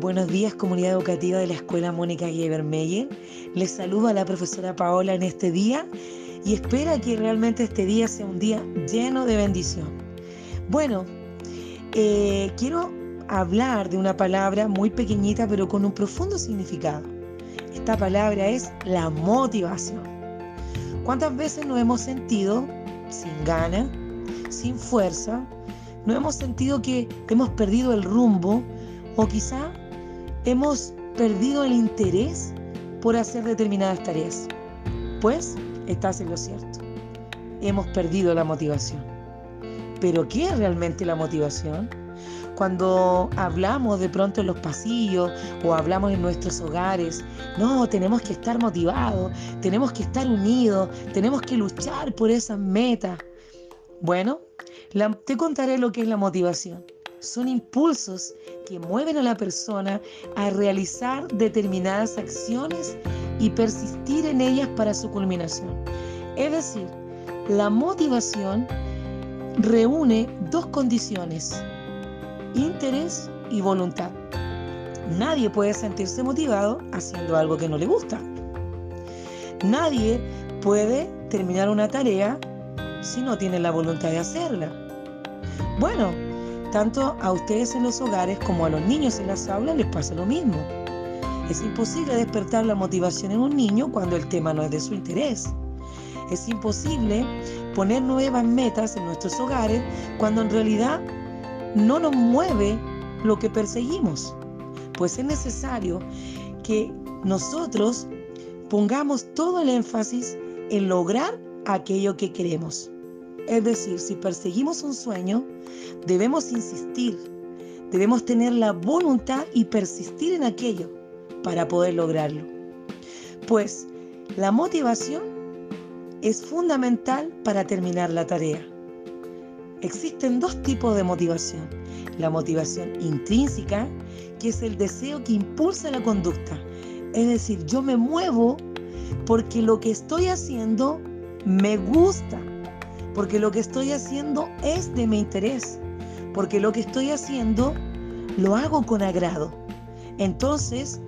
Buenos días comunidad educativa de la Escuela Mónica Gebermeyer. Les saludo a la profesora Paola en este día y espera que realmente este día sea un día lleno de bendición. Bueno, eh, quiero hablar de una palabra muy pequeñita pero con un profundo significado. Esta palabra es la motivación. ¿Cuántas veces nos hemos sentido sin gana, sin fuerza? ¿No hemos sentido que hemos perdido el rumbo o quizá hemos perdido el interés por hacer determinadas tareas. Pues estás en lo cierto. Hemos perdido la motivación. Pero ¿qué es realmente la motivación? Cuando hablamos de pronto en los pasillos o hablamos en nuestros hogares, no, tenemos que estar motivados, tenemos que estar unidos, tenemos que luchar por esas metas. Bueno, te contaré lo que es la motivación son impulsos que mueven a la persona a realizar determinadas acciones y persistir en ellas para su culminación. Es decir, la motivación reúne dos condiciones, interés y voluntad. Nadie puede sentirse motivado haciendo algo que no le gusta. Nadie puede terminar una tarea si no tiene la voluntad de hacerla. Bueno, tanto a ustedes en los hogares como a los niños en las aulas les pasa lo mismo. Es imposible despertar la motivación en un niño cuando el tema no es de su interés. Es imposible poner nuevas metas en nuestros hogares cuando en realidad no nos mueve lo que perseguimos. Pues es necesario que nosotros pongamos todo el énfasis en lograr aquello que queremos. Es decir, si perseguimos un sueño, debemos insistir, debemos tener la voluntad y persistir en aquello para poder lograrlo. Pues la motivación es fundamental para terminar la tarea. Existen dos tipos de motivación. La motivación intrínseca, que es el deseo que impulsa la conducta. Es decir, yo me muevo porque lo que estoy haciendo me gusta, porque lo que estoy haciendo es de mi interés, porque lo que estoy haciendo lo hago con agrado. Entonces,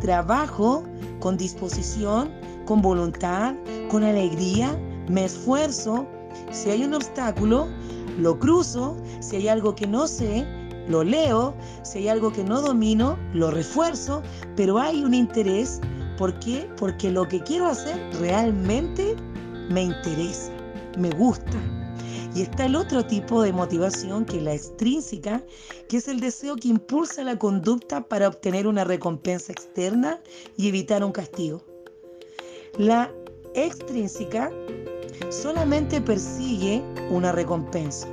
trabajo con disposición, con voluntad, con alegría, me esfuerzo. Si hay un obstáculo, lo cruzo. Si hay algo que no sé, lo leo. Si hay algo que no domino, lo refuerzo. Pero hay un interés. ¿Por qué? Porque lo que quiero hacer realmente me interesa me gusta. Y está el otro tipo de motivación que es la extrínseca, que es el deseo que impulsa la conducta para obtener una recompensa externa y evitar un castigo. La extrínseca solamente persigue una recompensa,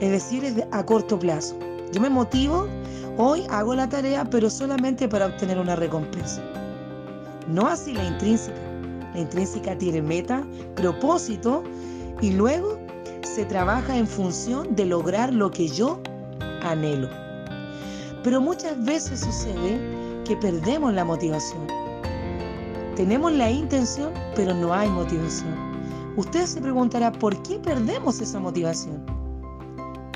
es decir, es a corto plazo. Yo me motivo, hoy hago la tarea, pero solamente para obtener una recompensa. No así la intrínseca. La intrínseca tiene meta, propósito y luego se trabaja en función de lograr lo que yo anhelo. Pero muchas veces sucede que perdemos la motivación. Tenemos la intención, pero no hay motivación. Usted se preguntará, ¿por qué perdemos esa motivación?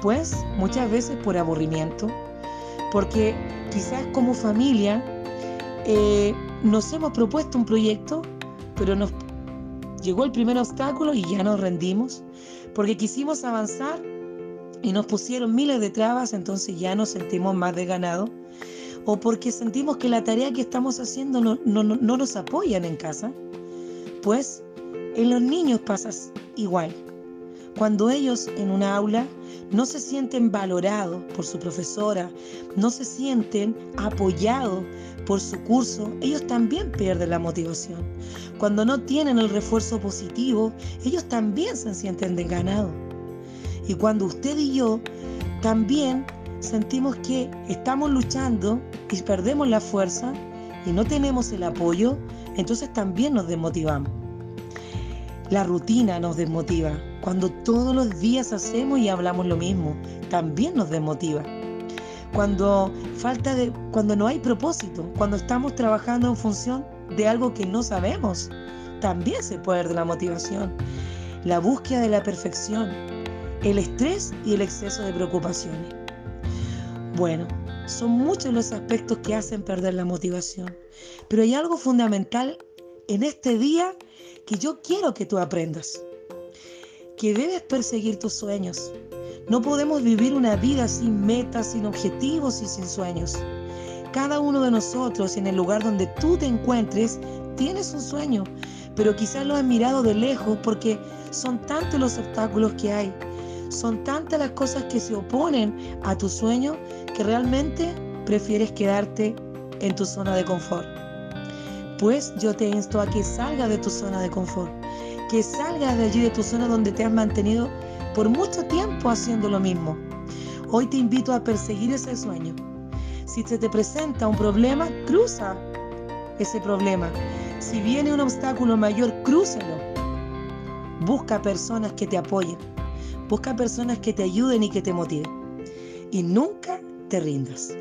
Pues muchas veces por aburrimiento, porque quizás como familia eh, nos hemos propuesto un proyecto, pero nos Llegó el primer obstáculo y ya nos rendimos, porque quisimos avanzar y nos pusieron miles de trabas, entonces ya nos sentimos más desganados, o porque sentimos que la tarea que estamos haciendo no, no, no nos apoyan en casa. Pues en los niños pasa igual. Cuando ellos en una aula no se sienten valorados por su profesora, no se sienten apoyados por su curso, ellos también pierden la motivación. Cuando no tienen el refuerzo positivo, ellos también se sienten desganados. Y cuando usted y yo también sentimos que estamos luchando y perdemos la fuerza y no tenemos el apoyo, entonces también nos desmotivamos. La rutina nos desmotiva. Cuando todos los días hacemos y hablamos lo mismo, también nos desmotiva. Cuando falta de cuando no hay propósito, cuando estamos trabajando en función de algo que no sabemos, también se pierde la motivación. La búsqueda de la perfección, el estrés y el exceso de preocupaciones. Bueno, son muchos los aspectos que hacen perder la motivación. Pero hay algo fundamental en este día que yo quiero que tú aprendas. Que debes perseguir tus sueños. No podemos vivir una vida sin metas, sin objetivos y sin sueños. Cada uno de nosotros en el lugar donde tú te encuentres tienes un sueño, pero quizás lo has mirado de lejos porque son tantos los obstáculos que hay, son tantas las cosas que se oponen a tu sueño que realmente prefieres quedarte en tu zona de confort. Pues yo te insto a que salgas de tu zona de confort, que salgas de allí de tu zona donde te has mantenido por mucho tiempo haciendo lo mismo. Hoy te invito a perseguir ese sueño. Si se te presenta un problema, cruza ese problema. Si viene un obstáculo mayor, crúzalo. Busca personas que te apoyen. Busca personas que te ayuden y que te motiven. Y nunca te rindas.